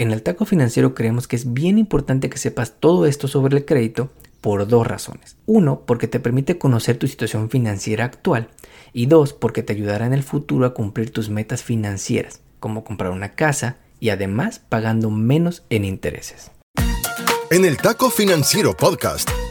En el taco financiero creemos que es bien importante que sepas todo esto sobre el crédito por dos razones. Uno, porque te permite conocer tu situación financiera actual y dos, porque te ayudará en el futuro a cumplir tus metas financieras, como comprar una casa y además pagando menos en intereses. En el Taco Financiero Podcast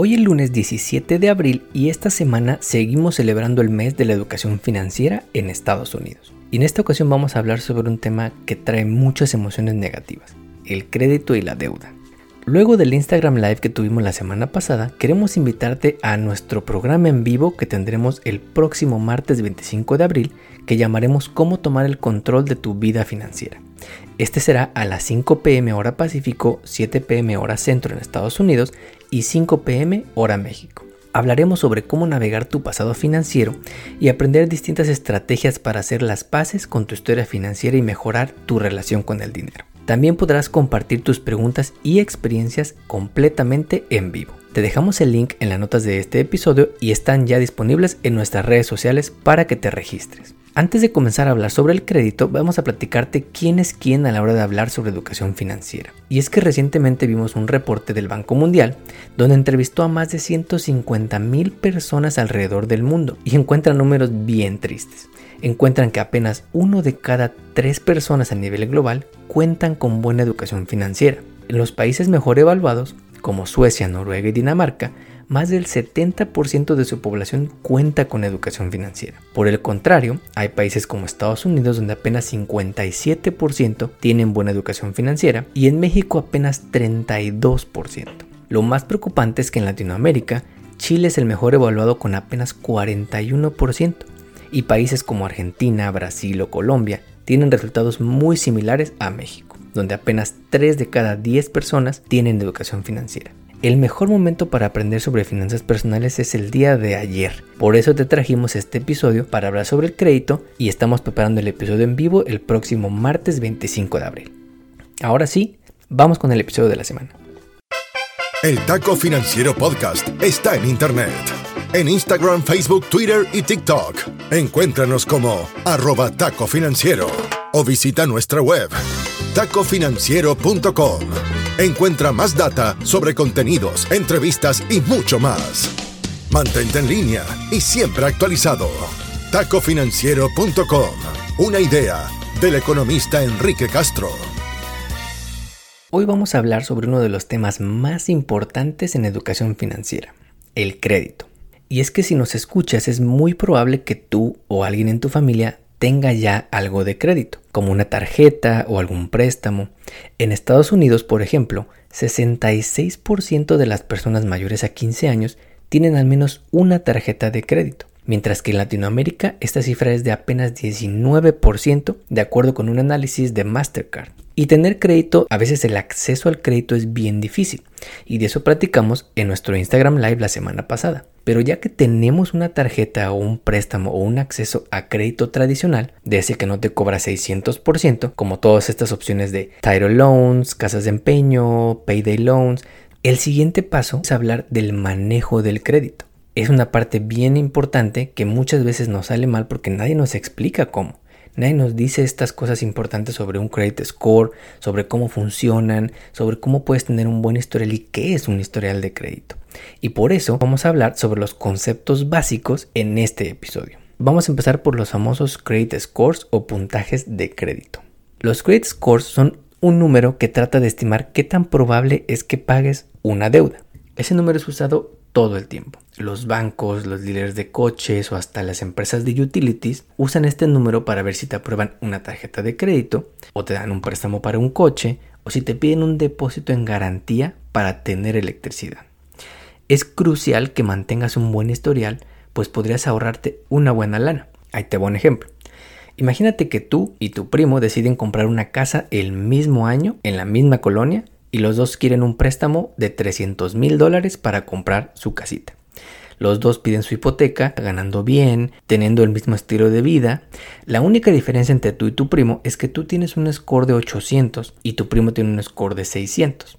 Hoy es lunes 17 de abril y esta semana seguimos celebrando el mes de la educación financiera en Estados Unidos. Y en esta ocasión vamos a hablar sobre un tema que trae muchas emociones negativas, el crédito y la deuda. Luego del Instagram Live que tuvimos la semana pasada, queremos invitarte a nuestro programa en vivo que tendremos el próximo martes 25 de abril, que llamaremos Cómo tomar el control de tu vida financiera. Este será a las 5 pm hora Pacífico, 7 pm hora Centro en Estados Unidos y 5 pm hora México. Hablaremos sobre cómo navegar tu pasado financiero y aprender distintas estrategias para hacer las paces con tu historia financiera y mejorar tu relación con el dinero. También podrás compartir tus preguntas y experiencias completamente en vivo. Te dejamos el link en las notas de este episodio y están ya disponibles en nuestras redes sociales para que te registres. Antes de comenzar a hablar sobre el crédito, vamos a platicarte quién es quién a la hora de hablar sobre educación financiera. Y es que recientemente vimos un reporte del Banco Mundial donde entrevistó a más de 150 mil personas alrededor del mundo y encuentran números bien tristes. Encuentran que apenas uno de cada tres personas a nivel global cuentan con buena educación financiera. En los países mejor evaluados, como Suecia, Noruega y Dinamarca, más del 70% de su población cuenta con educación financiera. Por el contrario, hay países como Estados Unidos donde apenas 57% tienen buena educación financiera y en México apenas 32%. Lo más preocupante es que en Latinoamérica, Chile es el mejor evaluado con apenas 41% y países como Argentina, Brasil o Colombia tienen resultados muy similares a México, donde apenas 3 de cada 10 personas tienen educación financiera. El mejor momento para aprender sobre finanzas personales es el día de ayer. Por eso te trajimos este episodio para hablar sobre el crédito y estamos preparando el episodio en vivo el próximo martes 25 de abril. Ahora sí, vamos con el episodio de la semana. El Taco Financiero Podcast está en Internet. En Instagram, Facebook, Twitter y TikTok. Encuéntranos como arroba taco financiero o visita nuestra web tacofinanciero.com. Encuentra más data sobre contenidos, entrevistas y mucho más. Mantente en línea y siempre actualizado. Tacofinanciero.com. Una idea del economista Enrique Castro. Hoy vamos a hablar sobre uno de los temas más importantes en educación financiera, el crédito. Y es que si nos escuchas es muy probable que tú o alguien en tu familia tenga ya algo de crédito, como una tarjeta o algún préstamo. En Estados Unidos, por ejemplo, 66% de las personas mayores a 15 años tienen al menos una tarjeta de crédito, mientras que en Latinoamérica esta cifra es de apenas 19% de acuerdo con un análisis de Mastercard. Y tener crédito, a veces el acceso al crédito es bien difícil. Y de eso platicamos en nuestro Instagram Live la semana pasada. Pero ya que tenemos una tarjeta o un préstamo o un acceso a crédito tradicional, de ese que no te cobra 600%, como todas estas opciones de title loans, casas de empeño, payday loans, el siguiente paso es hablar del manejo del crédito. Es una parte bien importante que muchas veces nos sale mal porque nadie nos explica cómo. Nadie nos dice estas cosas importantes sobre un credit score, sobre cómo funcionan, sobre cómo puedes tener un buen historial y qué es un historial de crédito. Y por eso vamos a hablar sobre los conceptos básicos en este episodio. Vamos a empezar por los famosos credit scores o puntajes de crédito. Los credit scores son un número que trata de estimar qué tan probable es que pagues una deuda. Ese número es usado todo el tiempo. Los bancos, los dealers de coches o hasta las empresas de utilities usan este número para ver si te aprueban una tarjeta de crédito o te dan un préstamo para un coche o si te piden un depósito en garantía para tener electricidad. Es crucial que mantengas un buen historial, pues podrías ahorrarte una buena lana. Ahí te voy un ejemplo. Imagínate que tú y tu primo deciden comprar una casa el mismo año en la misma colonia y los dos quieren un préstamo de 300 mil dólares para comprar su casita. Los dos piden su hipoteca, ganando bien, teniendo el mismo estilo de vida. La única diferencia entre tú y tu primo es que tú tienes un score de 800 y tu primo tiene un score de 600.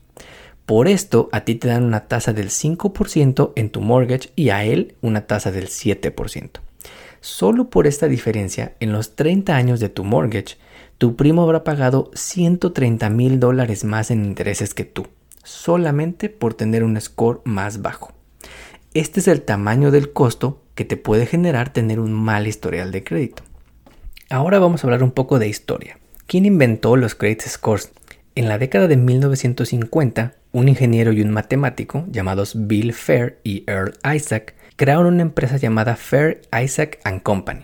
Por esto, a ti te dan una tasa del 5% en tu mortgage y a él una tasa del 7%. Solo por esta diferencia, en los 30 años de tu mortgage, tu primo habrá pagado 130 mil dólares más en intereses que tú, solamente por tener un score más bajo. Este es el tamaño del costo que te puede generar tener un mal historial de crédito. Ahora vamos a hablar un poco de historia. ¿Quién inventó los credit scores? En la década de 1950, un ingeniero y un matemático llamados Bill Fair y Earl Isaac crearon una empresa llamada Fair Isaac ⁇ Company,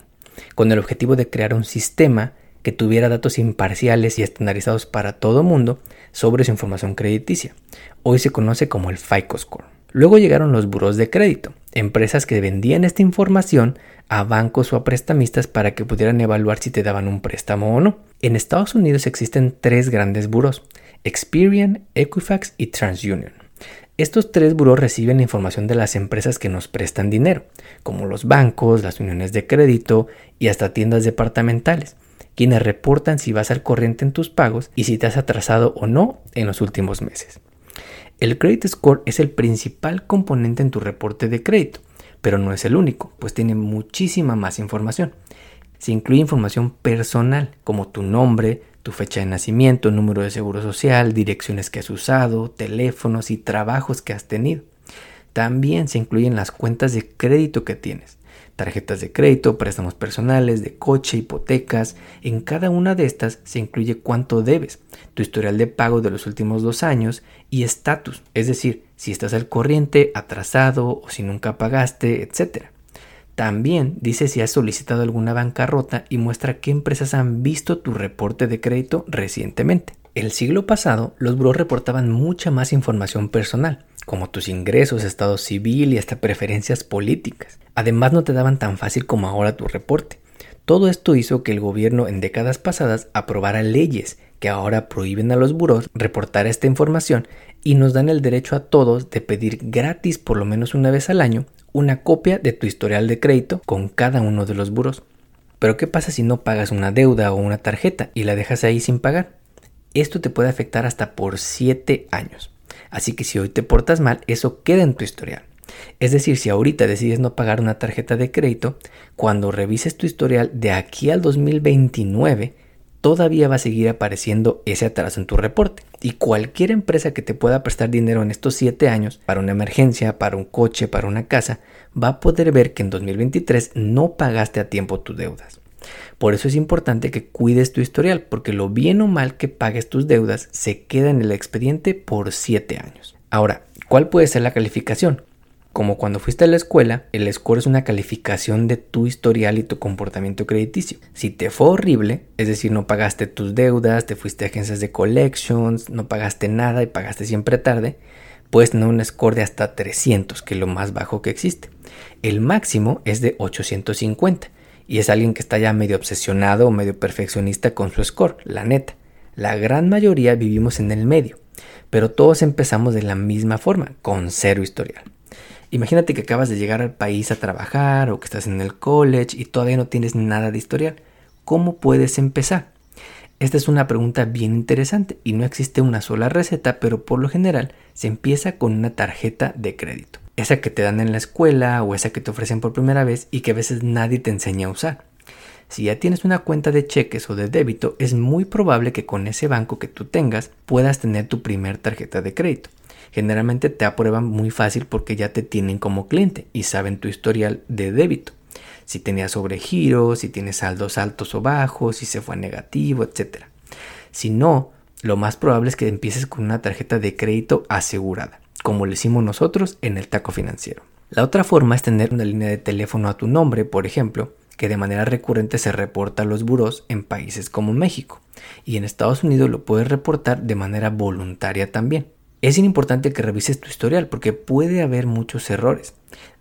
con el objetivo de crear un sistema que tuviera datos imparciales y estandarizados para todo mundo sobre su información crediticia. Hoy se conoce como el FICO Score. Luego llegaron los buros de crédito, empresas que vendían esta información a bancos o a prestamistas para que pudieran evaluar si te daban un préstamo o no. En Estados Unidos existen tres grandes buros, Experian, Equifax y TransUnion. Estos tres buros reciben información de las empresas que nos prestan dinero, como los bancos, las uniones de crédito y hasta tiendas departamentales, quienes reportan si vas al corriente en tus pagos y si te has atrasado o no en los últimos meses. El credit score es el principal componente en tu reporte de crédito, pero no es el único, pues tiene muchísima más información. Se incluye información personal, como tu nombre, tu fecha de nacimiento, número de seguro social, direcciones que has usado, teléfonos y trabajos que has tenido. También se incluyen las cuentas de crédito que tienes, tarjetas de crédito, préstamos personales, de coche, hipotecas. En cada una de estas se incluye cuánto debes, tu historial de pago de los últimos dos años y estatus, es decir, si estás al corriente, atrasado o si nunca pagaste, etc. También dice si has solicitado alguna bancarrota y muestra qué empresas han visto tu reporte de crédito recientemente. El siglo pasado, los buros reportaban mucha más información personal, como tus ingresos, estado civil y hasta preferencias políticas. Además, no te daban tan fácil como ahora tu reporte. Todo esto hizo que el gobierno en décadas pasadas aprobara leyes que ahora prohíben a los buros reportar esta información y nos dan el derecho a todos de pedir gratis por lo menos una vez al año una copia de tu historial de crédito con cada uno de los buros. Pero ¿qué pasa si no pagas una deuda o una tarjeta y la dejas ahí sin pagar? Esto te puede afectar hasta por 7 años. Así que si hoy te portas mal, eso queda en tu historial. Es decir, si ahorita decides no pagar una tarjeta de crédito, cuando revises tu historial de aquí al 2029, todavía va a seguir apareciendo ese atraso en tu reporte. Y cualquier empresa que te pueda prestar dinero en estos 7 años para una emergencia, para un coche, para una casa, va a poder ver que en 2023 no pagaste a tiempo tus deudas. Por eso es importante que cuides tu historial, porque lo bien o mal que pagues tus deudas se queda en el expediente por 7 años. Ahora, ¿cuál puede ser la calificación? Como cuando fuiste a la escuela, el score es una calificación de tu historial y tu comportamiento crediticio. Si te fue horrible, es decir, no pagaste tus deudas, te fuiste a agencias de collections, no pagaste nada y pagaste siempre tarde, puedes tener un score de hasta 300, que es lo más bajo que existe. El máximo es de 850 y es alguien que está ya medio obsesionado o medio perfeccionista con su score, la neta. La gran mayoría vivimos en el medio, pero todos empezamos de la misma forma, con cero historial. Imagínate que acabas de llegar al país a trabajar o que estás en el college y todavía no tienes nada de historial. ¿Cómo puedes empezar? Esta es una pregunta bien interesante y no existe una sola receta, pero por lo general se empieza con una tarjeta de crédito. Esa que te dan en la escuela o esa que te ofrecen por primera vez y que a veces nadie te enseña a usar. Si ya tienes una cuenta de cheques o de débito, es muy probable que con ese banco que tú tengas puedas tener tu primer tarjeta de crédito generalmente te aprueban muy fácil porque ya te tienen como cliente y saben tu historial de débito. Si tenías sobregiro, si tienes saldos altos o bajos, si se fue negativo, etc. Si no, lo más probable es que empieces con una tarjeta de crédito asegurada, como lo hicimos nosotros en el taco financiero. La otra forma es tener una línea de teléfono a tu nombre, por ejemplo, que de manera recurrente se reporta a los buros en países como México. Y en Estados Unidos lo puedes reportar de manera voluntaria también. Es importante que revises tu historial porque puede haber muchos errores.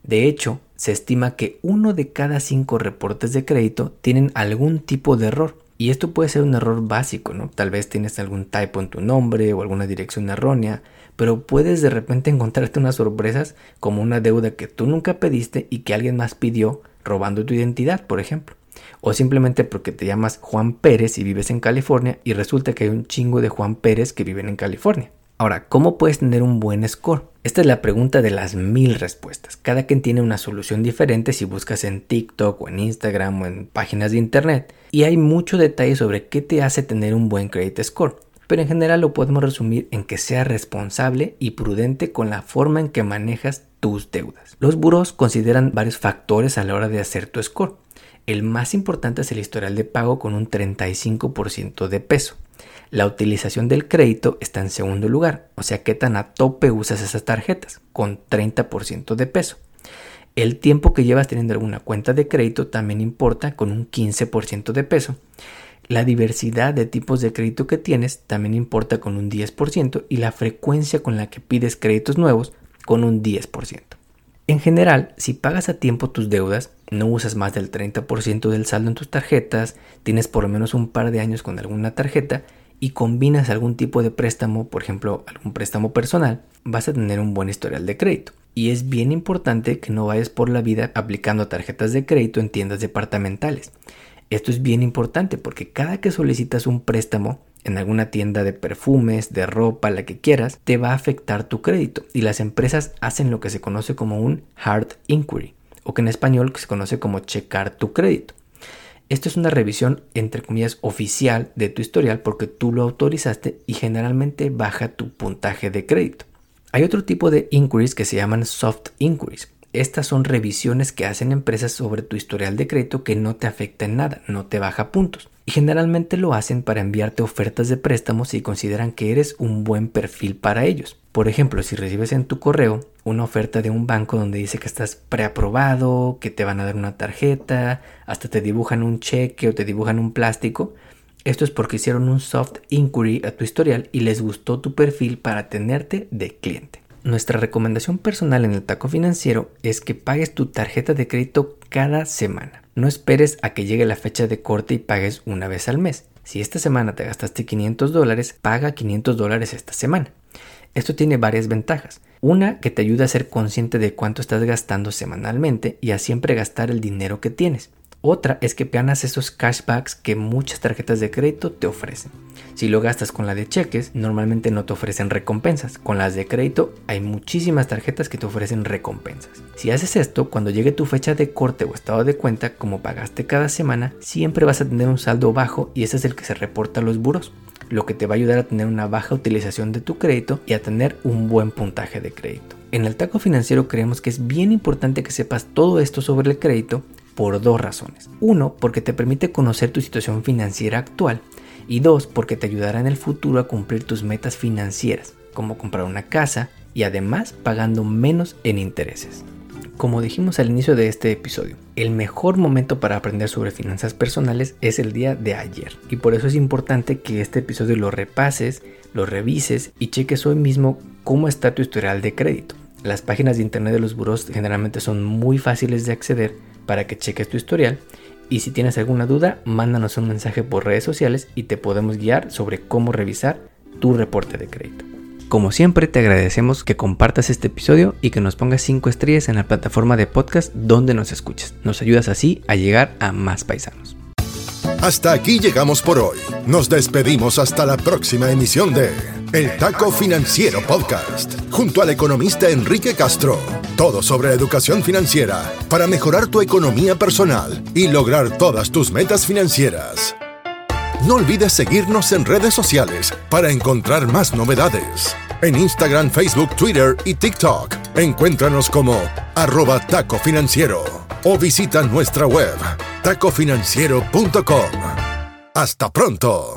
De hecho, se estima que uno de cada cinco reportes de crédito tienen algún tipo de error. Y esto puede ser un error básico, ¿no? Tal vez tienes algún typo en tu nombre o alguna dirección errónea, pero puedes de repente encontrarte unas sorpresas como una deuda que tú nunca pediste y que alguien más pidió robando tu identidad, por ejemplo. O simplemente porque te llamas Juan Pérez y vives en California y resulta que hay un chingo de Juan Pérez que viven en California. Ahora, ¿cómo puedes tener un buen score? Esta es la pregunta de las mil respuestas. Cada quien tiene una solución diferente si buscas en TikTok o en Instagram o en páginas de internet. Y hay mucho detalle sobre qué te hace tener un buen credit score. Pero en general lo podemos resumir en que sea responsable y prudente con la forma en que manejas tus deudas. Los buros consideran varios factores a la hora de hacer tu score. El más importante es el historial de pago con un 35% de peso. La utilización del crédito está en segundo lugar, o sea, qué tan a tope usas esas tarjetas, con 30% de peso. El tiempo que llevas teniendo alguna cuenta de crédito también importa con un 15% de peso. La diversidad de tipos de crédito que tienes también importa con un 10% y la frecuencia con la que pides créditos nuevos con un 10%. En general, si pagas a tiempo tus deudas, no usas más del 30% del saldo en tus tarjetas, tienes por lo menos un par de años con alguna tarjeta y combinas algún tipo de préstamo, por ejemplo, algún préstamo personal, vas a tener un buen historial de crédito. Y es bien importante que no vayas por la vida aplicando tarjetas de crédito en tiendas departamentales. Esto es bien importante porque cada que solicitas un préstamo en alguna tienda de perfumes, de ropa, la que quieras, te va a afectar tu crédito. Y las empresas hacen lo que se conoce como un hard inquiry, o que en español se conoce como checar tu crédito. Esto es una revisión, entre comillas, oficial de tu historial porque tú lo autorizaste y generalmente baja tu puntaje de crédito. Hay otro tipo de inquiries que se llaman soft inquiries. Estas son revisiones que hacen empresas sobre tu historial de crédito que no te afecta en nada, no te baja puntos. Y generalmente lo hacen para enviarte ofertas de préstamos si consideran que eres un buen perfil para ellos. Por ejemplo, si recibes en tu correo una oferta de un banco donde dice que estás preaprobado, que te van a dar una tarjeta, hasta te dibujan un cheque o te dibujan un plástico, esto es porque hicieron un soft inquiry a tu historial y les gustó tu perfil para tenerte de cliente. Nuestra recomendación personal en el taco financiero es que pagues tu tarjeta de crédito cada semana. No esperes a que llegue la fecha de corte y pagues una vez al mes. Si esta semana te gastaste 500 dólares, paga 500 dólares esta semana. Esto tiene varias ventajas. Una, que te ayuda a ser consciente de cuánto estás gastando semanalmente y a siempre gastar el dinero que tienes. Otra es que ganas esos cashbacks que muchas tarjetas de crédito te ofrecen. Si lo gastas con la de cheques, normalmente no te ofrecen recompensas. Con las de crédito hay muchísimas tarjetas que te ofrecen recompensas. Si haces esto, cuando llegue tu fecha de corte o estado de cuenta, como pagaste cada semana, siempre vas a tener un saldo bajo y ese es el que se reporta a los buros, lo que te va a ayudar a tener una baja utilización de tu crédito y a tener un buen puntaje de crédito. En el taco financiero creemos que es bien importante que sepas todo esto sobre el crédito por dos razones. Uno, porque te permite conocer tu situación financiera actual. Y dos, porque te ayudará en el futuro a cumplir tus metas financieras, como comprar una casa y además pagando menos en intereses. Como dijimos al inicio de este episodio, el mejor momento para aprender sobre finanzas personales es el día de ayer. Y por eso es importante que este episodio lo repases, lo revises y cheques hoy mismo cómo está tu historial de crédito. Las páginas de internet de los buros generalmente son muy fáciles de acceder para que cheques tu historial y si tienes alguna duda, mándanos un mensaje por redes sociales y te podemos guiar sobre cómo revisar tu reporte de crédito. Como siempre, te agradecemos que compartas este episodio y que nos pongas 5 estrellas en la plataforma de podcast donde nos escuches. Nos ayudas así a llegar a más paisanos. Hasta aquí llegamos por hoy. Nos despedimos hasta la próxima emisión de El Taco Financiero Podcast, junto al economista Enrique Castro. Todo sobre educación financiera para mejorar tu economía personal y lograr todas tus metas financieras. No olvides seguirnos en redes sociales para encontrar más novedades. En Instagram, Facebook, Twitter y TikTok. Encuéntranos como arroba taco financiero o visita nuestra web tacofinanciero.com. Hasta pronto.